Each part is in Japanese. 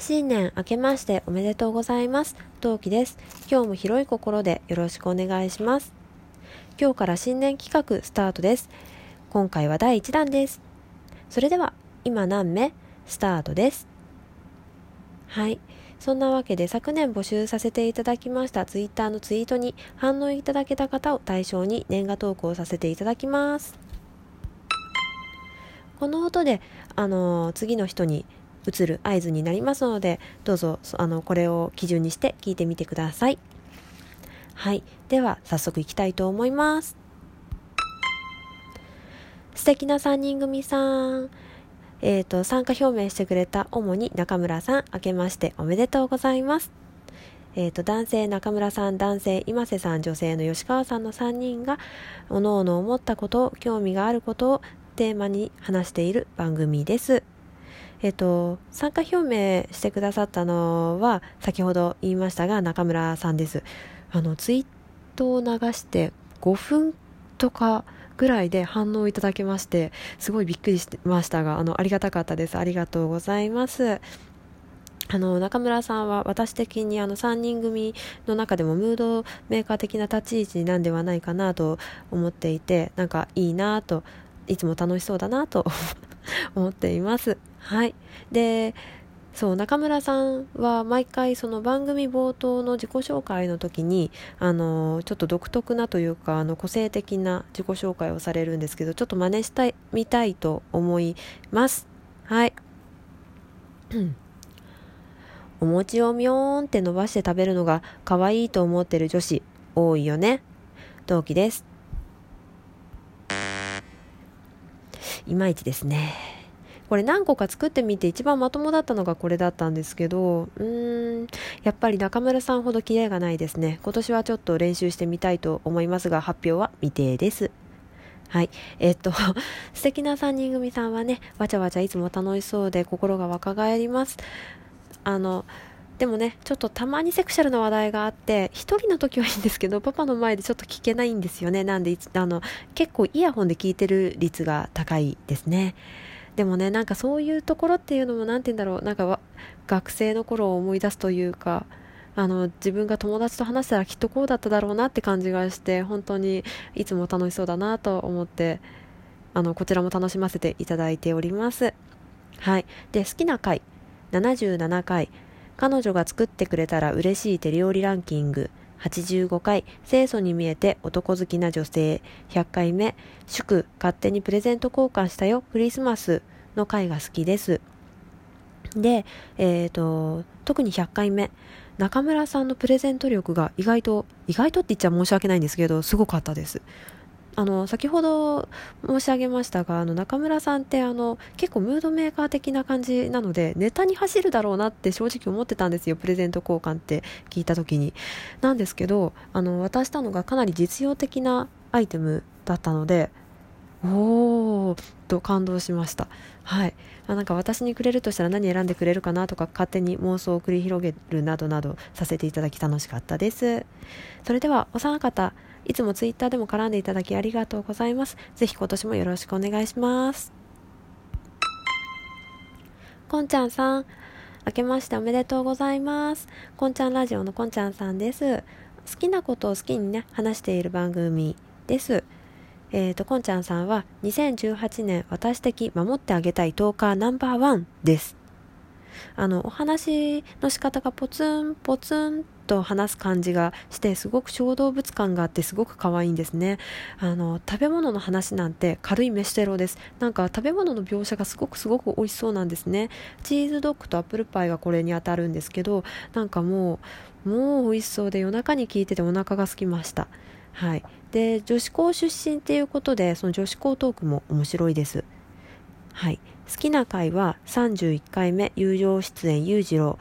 新年明けましておめでとうございます。陶器です。今日も広い心でよろしくお願いします。今日から新年企画スタートです。今回は第1弾です。それでは、今何目？スタートです。はい。そんなわけで昨年募集させていただきましたツイッターのツイートに反応いただけた方を対象に年賀トークをさせていただきます。この音で、あのー次の人に移る合図になりますのでどうぞあのこれを基準にして聞いてみてください。はい。では早速いきたいと思います。素敵な3人組さん。えー、と参加表明してくれた主に中村さん明けましておめでとうございます。えー、と男性中村さん男性今瀬さん女性の吉川さんの3人がおのおの思ったこと興味があることをテーマに話している番組です。えっと、参加表明してくださったのは先ほど言いましたが中村さんです。あのツイートを流して5分とかぐらいで反応いただけましてすごいびっくりしてましたがあのありがたかったです。ありがとうございます。あの中村さんは私的にあの3人組の中でもムードメーカー的な立ち位置なんではないかなと思っていてなんかいいなといつも楽しそうだなと 思っています。はい。でそう中村さんは毎回その番組冒頭の自己紹介の時にあのちょっと独特なというかあの個性的な自己紹介をされるんですけどちょっと真似したいみたいと思います。はい。お餅をみょーんって伸ばして食べるのが可愛いと思ってる女子多いよね。同期です。いまいちですね。これ何個か作ってみて一番まともだったのがこれだったんですけどうーんやっぱり中村さんほどキレがないですね今年はちょっと練習してみたいと思いますが発表は未定ですはい。えっと、素敵な3人組さんはね、わちゃわちゃいつも楽しそうで心が若返ります。あの、でもね、ちょっとたまにセクシャルな話題があって、一人の時はいいんですけど、パパの前でちょっと聞けないんですよね。なんで、あの、結構イヤホンで聞いてる率が高いですね。でもね、なんかそういうところっていうのも、なんて言うんだろう、なんか学生の頃を思い出すというか、あの自分が友達と話したらきっとこうだっただろうなって感じがして本当にいつも楽しそうだなと思ってあのこちらも楽しませていただいております。はい。で好きな回。77回。彼女が作ってくれたら嬉しい手料理ランキング。85回清楚に見えて男好きな女性。100回目祝勝手にプレゼント交換したよ。クリスマスの回が好きです。で、えー、と特に100回目中村さんのプレゼント力が意外と意外とって言っちゃ申し訳ないんですけどすごかったです。あの先ほど申し上げましたがあの中村さんってあの結構ムードメーカー的な感じなのでネタに走るだろうなって正直思ってたんですよ。プレゼント交換って聞いた時に。なんですけどあの渡したのがかなり実用的なアイテムだったのでおーと感動しました。はい。あなんか私にくれるとしたら何選んでくれるかなとか勝手に妄想を繰り広げるなどなどさせていただき楽しかったです。それではお三方いつもツイッターでも絡んでいただきありがとうございます。ぜひ今年もよろしくお願いします。こんちゃんさん明けましておめでとうございます。こんちゃんラジオのこんちゃんさんです。好きなことを好きにね話している番組です。えー、とこんちゃんさんは2018年私的守ってあげたいトーカーナンバーワンです。あのお話の仕方がポツンポツンと話す感じがしてすごく小動物感があってすごく可愛いんですね。あの食べ物の話なんて軽い飯テロです。なんか食べ物の描写がすごくすごく美味しそうなんですね。チーズドッグとアップルパイがこれに当たるんですけどなんかもうもう美味しそうで夜中に聞いててお腹が空きました。はい、で女子校出身っていうことでその女子校トークも面白いです、はい、好きな回は31回目友情出演裕次郎。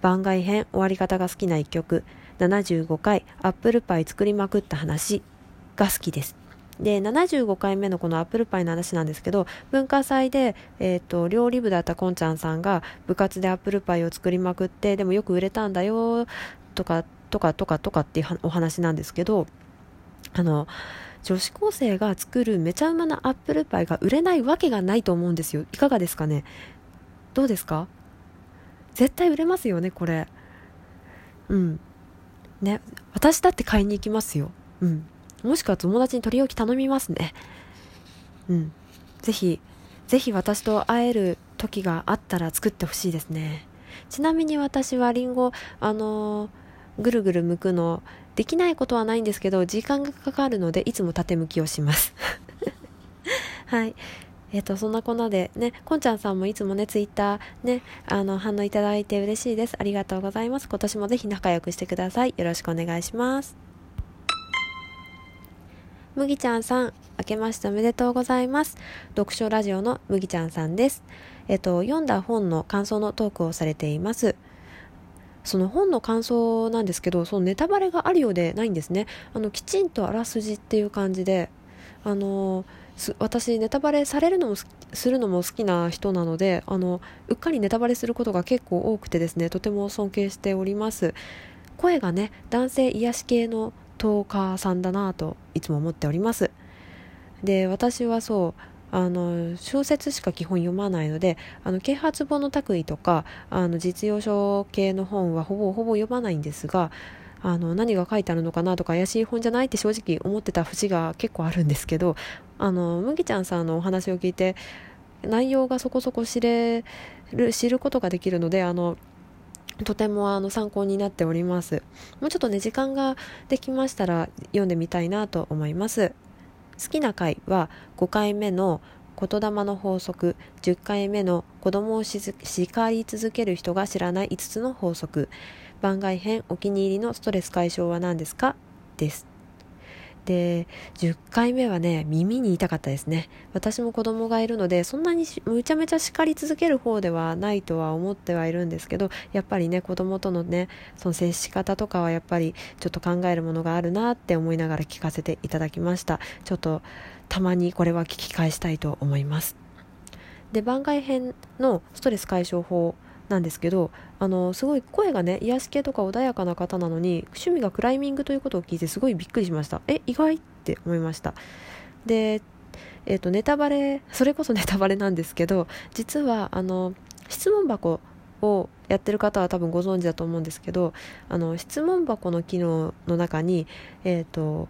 番外編終わり方が好きな一曲。75回アップルパイ作りまくった話。が好きです。で75回目のこのアップルパイの話なんですけど文化祭で、えーと、料理部だったこんちゃんさんが部活でアップルパイを作りまくってでもよく売れたんだよとかとかとかとかっていうお話なんですけどあの女子高生が作るめちゃうまなアップルパイが売れないわけがないと思うんですよ。いかがですかね？どうですか？絶対売れますよねこれ。うん。ね。私だって買いに行きますよ。うん。もしくは友達に取り置き頼みますね。うん。ぜひぜひ私と会える時があったら作ってほしいですね。ちなみに私はりんごあのー、ぐるぐる剥くのできないことはないんですけど時間がかかるのでいつも縦向きをします。はい。えっ、ー、とそんなこんなでねこんちゃんさんもいつもねツイッターねあの反応いただいて嬉しいです。ありがとうございます。今年もぜひ仲良くしてください。よろしくお願いします。麦ちゃんさん明けましておめでとうございます。読書ラジオの麦ちゃんさんです。えっ、ー、と読んだ本の感想のトークをされています。その本の感想なんですけどそのネタバレがあるようでないんですね。あのきちんとあらすじっていう感じであの私ネタバレされるのもするのも好きな人なのであのうっかりネタバレすることが結構多くてですねとても尊敬しております。声がね男性癒し系のトーカーさんだなといつも思っております。で私はそうあの小説しか基本読まないのであの啓発本の拓意とかあの実用書系の本はほぼほぼ読まないんですがあの何が書いてあるのかなとか怪しい本じゃないって正直思ってた節が結構あるんですけどあの麦ちゃんさんのお話を聞いて内容がそこそこ知れる知ることができるのであのとてもあの参考になっております。もうちょっとね時間ができましたら読んでみたいなと思います。好きな回は5回目の言霊の法則10回目の子供を叱り続ける人が知らない5つの法則。番外編お気に入りのストレス解消は何ですか？です。で10回目はね耳に痛かったですね。私も子供がいるのでそんなにむちゃめちゃ叱り続ける方ではないとは思ってはいるんですけどやっぱりね子供とのねその接し方とかはやっぱりちょっと考えるものがあるなって思いながら聞かせていただきました。ちょっとたまにこれは聞き返したいと思います。で番外編のストレス解消法なんですけどあのすごい声がね癒し系とか穏やかな方なのに趣味がクライミングということを聞いてすごいびっくりしました。え意外って思いました。でえーと、ネタバレそれこそ ネタバレなんですけど実はあの質問箱をやってる方は多分ご存知だと思うんですけどあの質問箱の機能の中に、えーと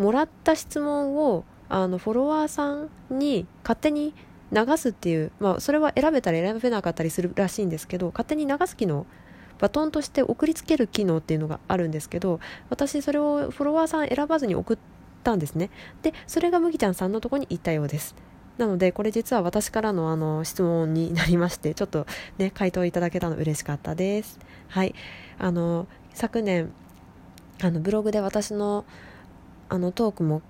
もらった質問をあのフォロワーさんに勝手に流すっていう、まあ、それは選べたり選べなかったりするらしいんですけど勝手に流す機能バトンとして送りつける機能っていうのがあるんですけど私それをフォロワーさん選ばずに送ったんですね。でそれが麦ちゃんさんのとこに行ったようです。なのでこれ実は私からのあの質問になりましてちょっとね回答いただけたの嬉しかったです。はい。あの昨年あのブログで私のあのトークも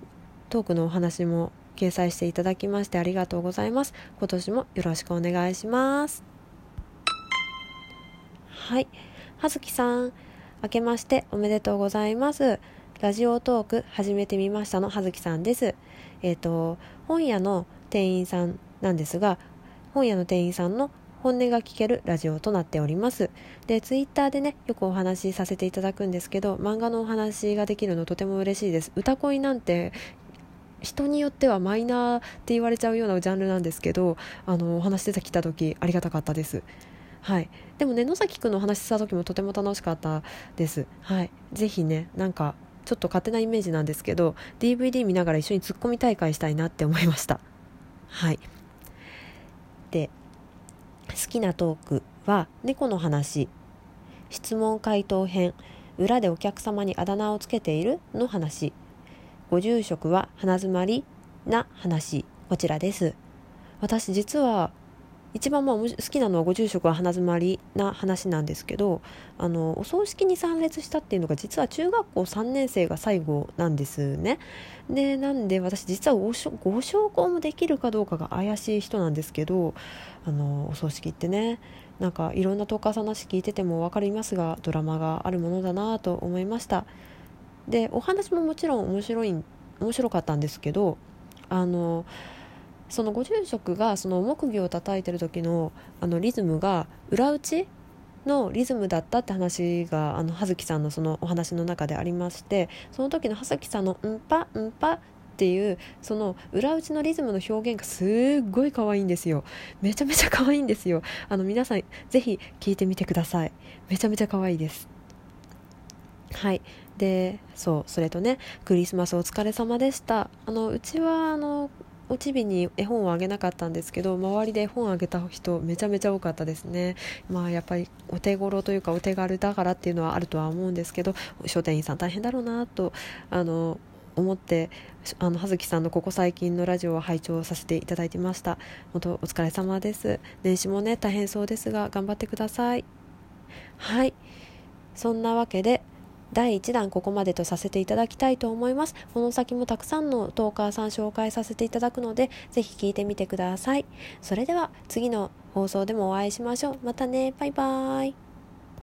トークのお話も掲載していただきましてありがとうございます。今年もよろしくお願いします。はい。葉月さん明けましておめでとうございます。ラジオトーク始めてみましたの葉月さんです。えっ、ー、と本屋の店員さんなんですが本屋の店員さんの本音が聞けるラジオとなっております。でツイッターでねよくお話しさせていただくんですけど漫画のお話ができるのとても嬉しいです。歌恋なんて人によってはマイナーって言われちゃうようなジャンルなんですけどあのお話出てきた時ありがたかったです。はい、でもね野崎くんの話しした時もとても楽しかったです。はい、ぜひねなんかちょっと勝手なイメージなんですけど DVD 見ながら一緒にツッコミ大会したいなって思いました。はい、で好きなトークは猫の話質問回答編裏でお客様にあだ名をつけているの話ご住職は鼻づまりな話こちらです。私実は一番まあ好きなのはご住職は鼻づまりな話なんですけどあのお葬式に参列したっていうのが実は中学校3年生が最後なんですね。でなんで私実はごご証拠もできるかどうかが怪しい人なんですけどあのお葬式ってねなんかいろんなトーカーさんの話聞いてても分かりますがドラマがあるものだなと思いました。でお話ももちろん面白い面白かったんですけどあのそのご住職がその木魚を叩いてる時のあのリズムが裏打ちのリズムだったって話があの葉月さんのそのお話の中でありましてその時の葉月さんの「うんぱんぱ」っっていうその裏打ちのリズムの表現がすっごい可愛いんですよ。めちゃめちゃ可愛いんですよ。あの皆さんぜひ聞いてみてください。めちゃめちゃ可愛いです。はい。でそうそれとねクリスマスお疲れ様でした。あのうちはあのおちびに絵本をあげなかったんですけど周りで絵本あげた人めちゃめちゃ多かったですね。まあやっぱりお手頃というかお手軽だからっていうのはあるとは思うんですけど書店員さん大変だろうなとあの思ってあの葉月さんのここ最近のラジオを拝聴させていただいてました。本当お疲れ様です。年始もね大変そうですが頑張ってください。はい。そんなわけで第1弾ここまでとさせていただきたいと思います。この先もたくさんのトーカーさん紹介させていただくのでぜひ聞いてみてください。それでは次の放送でもお会いしましょう。またね。バイバーイ。